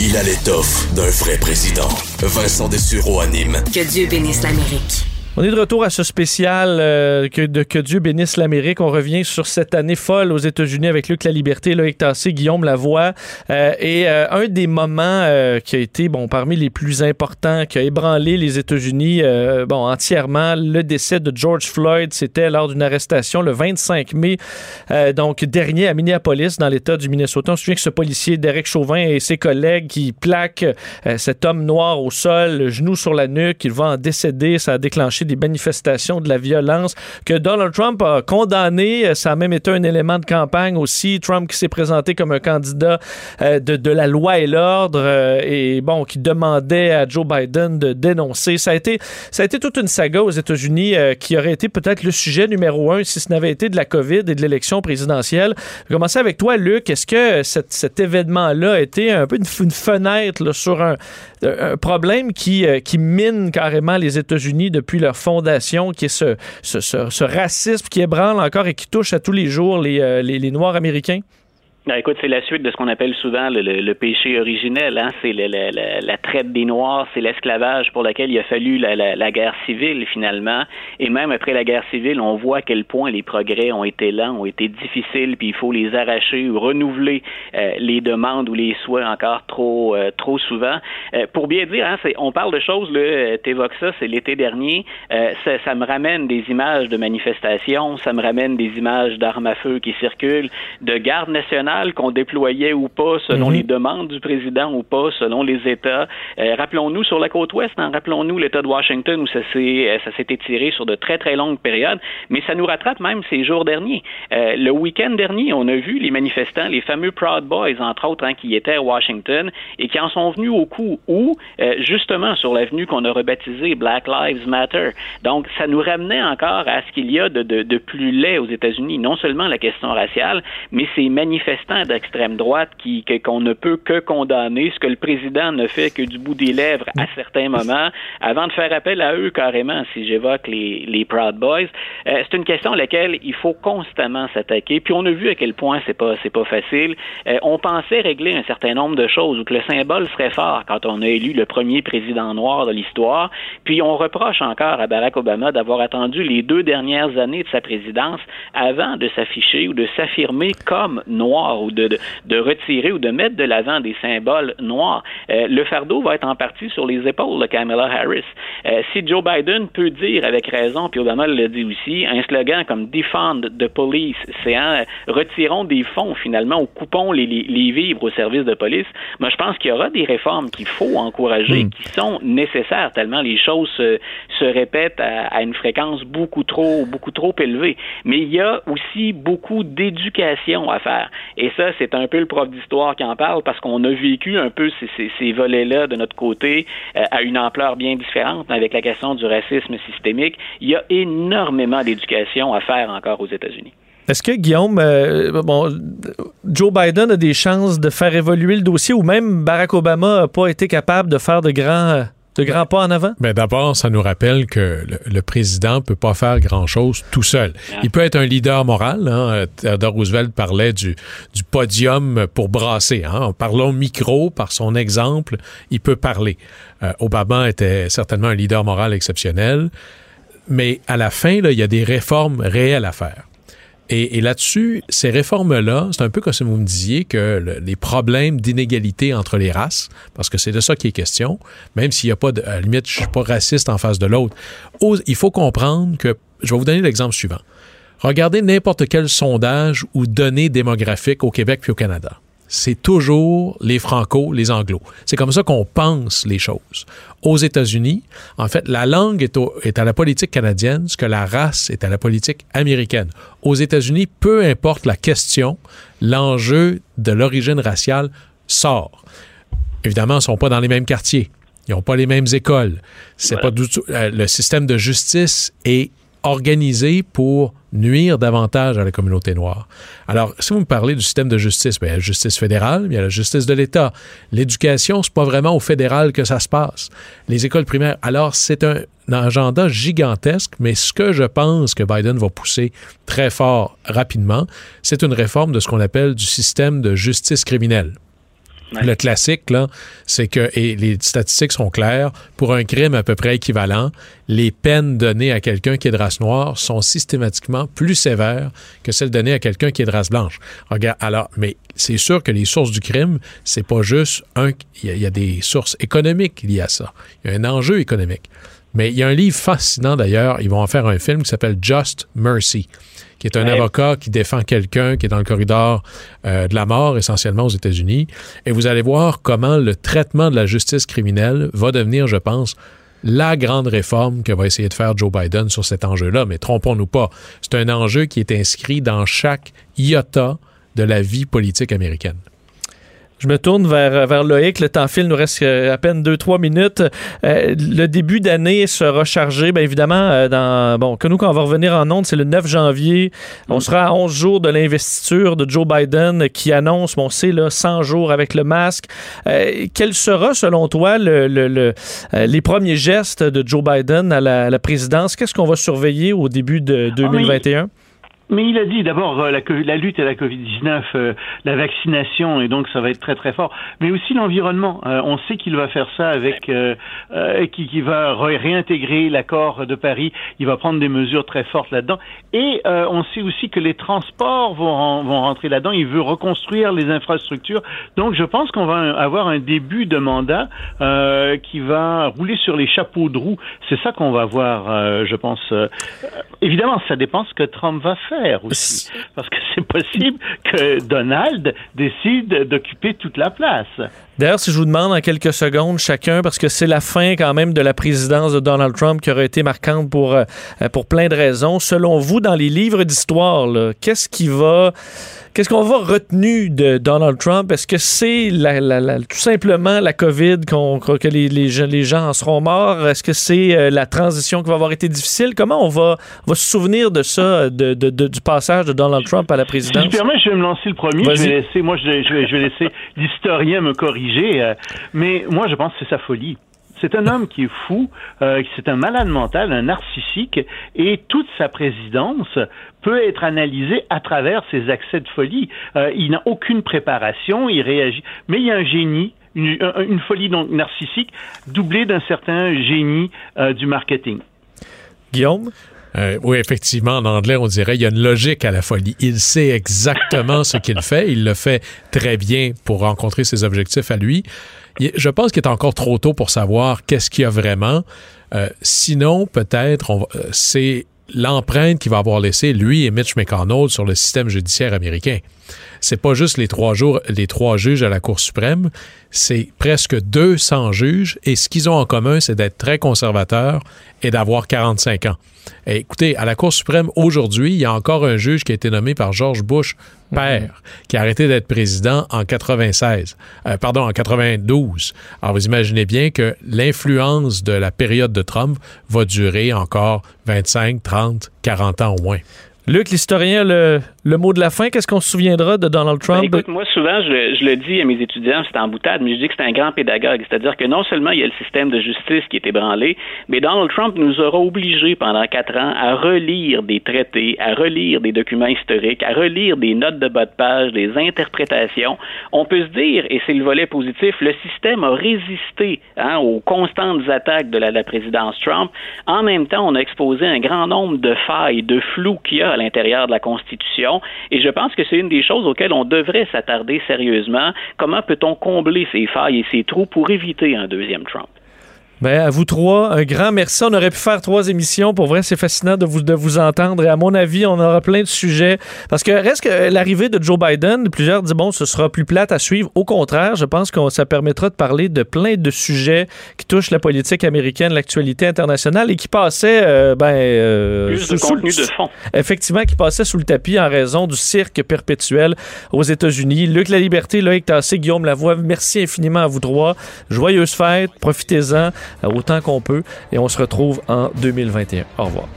Il a l'étoffe d'un vrai président. Vincent Dessureau anime. Que Dieu bénisse l'Amérique. On est de retour à ce spécial euh, que, de, que Dieu bénisse l'Amérique. On revient sur cette année folle aux États-Unis avec Luc La Liberté, Loïc Tassé, Guillaume Lavoie. Euh, et euh, un des moments qui a été bon parmi les plus importants, qui a ébranlé les États-Unis bon entièrement, le décès de George Floyd. C'était lors d'une arrestation le 25 mai, donc dernier à Minneapolis, dans l'État du Minnesota. On se souvient que ce policier, Derek Chauvin, et ses collègues qui plaquent cet homme noir au sol, le genou sur la nuque, il va en décéder. Ça a déclenché des manifestations de la violence que Donald Trump a condamné. Ça a même été un élément de campagne aussi. Trump qui s'est présenté comme un candidat euh, de, de, la loi et l'ordre euh, et bon, qui demandait à Joe Biden de dénoncer. Ça a été, ça a été toute une saga aux États-Unis euh, qui aurait été peut-être le sujet numéro un si ce n'avait été de la COVID et de l'élection présidentielle. Je vais commencer avec toi, Luc. Est-ce que cet, événement-là a été un peu une, fenêtre sur un, un problème qui, qui mine carrément les États-Unis depuis fondation, qui est ce, racisme qui ébranle encore et qui touche à tous les jours les, euh, les Noirs américains? Écoute, c'est la suite de ce qu'on appelle souvent le, le, péché originel. Hein? C'est la traite des Noirs, c'est l'esclavage pour lequel il a fallu la, la, guerre civile finalement. Et même après la guerre civile, on voit à quel point les progrès ont été lents, ont été difficiles, puis il faut les arracher ou renouveler euh, les demandes ou les souhaits encore trop euh, trop souvent. Euh, pour bien dire, hein, on parle de choses, là, t'évoques ça, c'est l'été dernier. Ça, ça, me ramène des images de manifestations, ça me ramène des images d'armes à feu qui circulent, de gardes nationales qu'on déployait ou pas selon mhm. les demandes du président ou pas selon les États. Euh, rappelons-nous sur la côte ouest, hein, rappelons-nous l'État de Washington où ça s'est euh, ça s'est étiré sur de très très longues périodes, mais ça nous rattrape même ces jours derniers. Euh, le week-end dernier, on a vu les manifestants, les fameux Proud Boys entre autres, hein, qui étaient à Washington et qui en sont venus au coup où justement sur l'avenue qu'on a rebaptisée Black Lives Matter. Donc ça nous ramenait encore à ce qu'il y a de, de, de plus laid aux États-Unis, non seulement la question raciale, mais ces manifestants d'extrême droite qui qu'on ne peut que condamner, ce que le président ne fait que du bout des lèvres à certains moments, avant de faire appel à eux carrément, si j'évoque les, les Proud Boys. Euh, c'est une question à laquelle il faut constamment s'attaquer. Puis on a vu à quel point c'est pas c'est pas facile. Euh, on pensait régler un certain nombre de choses ou que le symbole serait fort quand on a élu le premier président noir de l'histoire. Puis on reproche encore à Barack Obama d'avoir attendu les deux dernières années de sa présidence avant de s'afficher ou de s'affirmer comme noir ou de, de, retirer ou de mettre de l'avant des symboles noirs. Euh, le fardeau va être en partie sur les épaules de Kamala Harris. Euh, si Joe Biden peut dire avec raison, puis Obama l'a dit aussi, un slogan comme Defund the Police, c'est hein, retirons des fonds finalement ou coupons les, les, vivres au service de police, moi je pense qu'il y aura des réformes qu'il faut encourager, hmm. qui sont nécessaires tellement les choses se, se répètent à, à, une fréquence beaucoup trop, beaucoup trop élevée. Mais il y a aussi beaucoup d'éducation à faire. Et ça, c'est un peu le prof d'histoire qui en parle parce qu'on a vécu un peu ces, ces, volets-là de notre côté euh, à une ampleur bien différente avec la question du racisme systémique. Il y a énormément d'éducation à faire encore aux États-Unis. Est-ce que Guillaume, euh, Joe Biden a des chances de faire évoluer le dossier ou même Barack Obama n'a pas été capable de faire de grands euh, de grands pas en avant? Ben d'abord, ça nous rappelle que le, président peut pas faire grand-chose tout seul. Il peut être un leader moral. Hein. Theodore Roosevelt parlait du, du podium pour brasser. Hein. En parlant micro, par son exemple, il peut parler. Euh, Obama était certainement un leader moral exceptionnel. Mais à la fin, là, il y a des réformes réelles à faire. Et, là-dessus, ces réformes-là, c'est un peu comme si vous me disiez que les problèmes d'inégalité entre les races, parce que c'est de ça qui est question, même s'il n'y a pas de, à la limite, je suis pas raciste en face de l'autre, il faut comprendre que, je vais vous donner l'exemple suivant. Regardez n'importe quel sondage ou données démographiques au Québec puis au Canada c'est toujours les franco, les anglo. C'est comme ça qu'on pense les choses. Aux États-Unis, en fait, la langue est, est, à la politique canadienne, ce que la race est à la politique américaine. Aux États-Unis, peu importe la question, l'enjeu de l'origine raciale sort. Évidemment, ils ne sont pas dans les mêmes quartiers. Ils n'ont pas les mêmes écoles. C'est pas du tout, euh, le système de justice est organisé pour nuire davantage à la communauté noire. Alors, si vous me parlez du système de justice, il y a la justice fédérale, il y a la justice de l'État. L'éducation, c'est pas vraiment au fédéral que ça se passe. Les écoles primaires. Alors, c'est un, agenda gigantesque, mais ce que je pense que Biden va pousser très fort rapidement, c'est une réforme de ce qu'on appelle du système de justice criminelle. Le classique, là, c'est que, et les statistiques sont claires, pour un crime à peu près équivalent, les peines données à quelqu'un qui est de race noire sont systématiquement plus sévères que celles données à quelqu'un qui est de race blanche. Regarde, alors, mais c'est sûr que les sources du crime, c'est pas juste un, il y, a des sources économiques liées à ça. Il y a un enjeu économique. Mais il y a un livre fascinant d'ailleurs, ils vont en faire un film qui s'appelle Just Mercy qui est un avocat qui défend quelqu'un qui est dans le corridor euh, de la mort, essentiellement aux États-Unis. Et vous allez voir comment le traitement de la justice criminelle va devenir, je pense, la grande réforme que va essayer de faire Joe Biden sur cet enjeu-là. Mais trompons-nous pas, c'est un enjeu qui est inscrit dans chaque iota de la vie politique américaine. Je me tourne vers, vers Loïc. Le temps file, nous reste euh, à peine 2-3 minutes. Euh, le début d'année sera chargé, bien évidemment, euh, dans. Bon, que nous, quand on va revenir en ondes, c'est le 9 janvier. On sera à 11 jours de l'investiture de Joe Biden qui annonce, bon, c'est là, 100 jours avec le masque. quel sera, selon toi, le, le, les premiers gestes de Joe Biden à la, la présidence? Qu'est-ce qu'on va surveiller au début de 2021? Mais il a dit d'abord euh, la, la, lutte à la Covid-19, euh, la vaccination, et donc ça va être très très fort. Mais aussi l'environnement. Euh, on sait qu'il va faire ça avec, qu'il qui va réintégrer l'accord de Paris. Il va prendre des mesures très fortes là-dedans. Et on sait aussi que les transports vont, vont rentrer là-dedans. Il veut reconstruire les infrastructures. Donc je pense qu'on va avoir un début de mandat qui va rouler sur les chapeaux de roue. C'est ça qu'on va voir, je pense. évidemment, ça dépend ce que Trump va faire aussi. Parce que c'est possible que Donald décide d'occuper toute la place. D'ailleurs, si je vous demande en quelques secondes chacun, parce que c'est la fin quand même de la présidence de Donald Trump qui aurait été marquante pour, euh, pour plein de raisons, selon vous, dans les livres d'histoire, qu'est-ce qui va Qu'est-ce qu'on va retenu de Donald Trump? Est-ce que c'est tout simplement la COVID que les, les, les, gens en seront morts? Est-ce que c'est euh, la transition qui va avoir été difficile? Comment on va, va se souvenir de ça, de, du passage de Donald Trump à la présidence? Si je vais me lancer le premier. Je vais laisser, moi, je, vais, je vais laisser l'historien me corriger. Euh, mais moi, je pense que c'est sa folie. C'est un homme qui est fou, euh, c'est un malade mental, un narcissique, et toute sa présidence peut être analysée à travers ses accès de folie. Euh, il n'a aucune préparation, il réagit, mais il y a un génie une, folie donc narcissique doublée d'un certain génie euh, du marketing. Guillaume? Oui, effectivement, en anglais, on dirait il y a une logique à la folie. Il sait exactement ce qu'il fait. Il le fait très bien pour rencontrer ses objectifs à lui je pense qu'il est encore trop tôt pour savoir qu'est-ce qu'il y a vraiment. Euh, sinon, peut-être, euh, c'est l'empreinte qu'il va avoir laissée, lui et Mitch McConnell, sur le système judiciaire américain. C'est pas juste les trois, jours, les trois juges à la Cour suprême, c'est presque 200 juges et ce qu'ils ont en commun, c'est d'être très conservateurs et d'avoir 45 ans. écoutez, à la Cour suprême, aujourd'hui, il y a encore un juge qui a été nommé par George Bush, père, qui a arrêté d'être président en 96, euh, pardon, en 92. Alors, vous imaginez bien que l'influence de la période de Trump va durer encore 25, 30, 40 ans au moins. Luc, l'historien, le, le mot de la fin, qu'est-ce qu'on se souviendra de Donald ben, Trump? écoute, moi, souvent, je, le dis à mes étudiants, c'est en boutade, mais je dis que c'est un grand pédagogue. C'est-à-dire que non seulement il y a le système de justice qui est ébranlé, mais Donald Trump nous aura obligés pendant quatre ans à relire des traités, à relire des documents historiques, à relire des notes de bas de page, des interprétations. On peut se dire, et c'est le volet positif, le système a résisté hein, aux constantes attaques de la, la présidence Trump. En même temps, on a exposé un grand nombre de failles, de flous qu'il y a à l'intérieur de la Constitution et je pense que c'est une des choses auxquelles on devrait s'attarder sérieusement. Comment peut-on combler ces failles et ces trous pour éviter un deuxième Trump? Ben, à vous trois, un grand merci. On aurait pu faire trois émissions. Pour vrai, c'est fascinant de vous, de vous entendre. Et à mon avis, on aura plein de sujets. Parce que reste que l'arrivée de Joe Biden, plusieurs disent, bon, ce sera plus plate à suivre. Au contraire, je pense que ça permettra de parler de plein de sujets qui touchent la politique américaine, l'actualité internationale et qui passaient, euh, ben, euh, plus de contenu de fond. Effectivement, qui passaient sous le tapis en raison du cirque perpétuel aux États-Unis. Luc La Liberté, Loïc Tassé, Guillaume Lavoie, merci infiniment à vous trois. Joyeuses fêtes, profitez-en. Euh, autant qu'on peut. Et on se retrouve en 2021. Au revoir.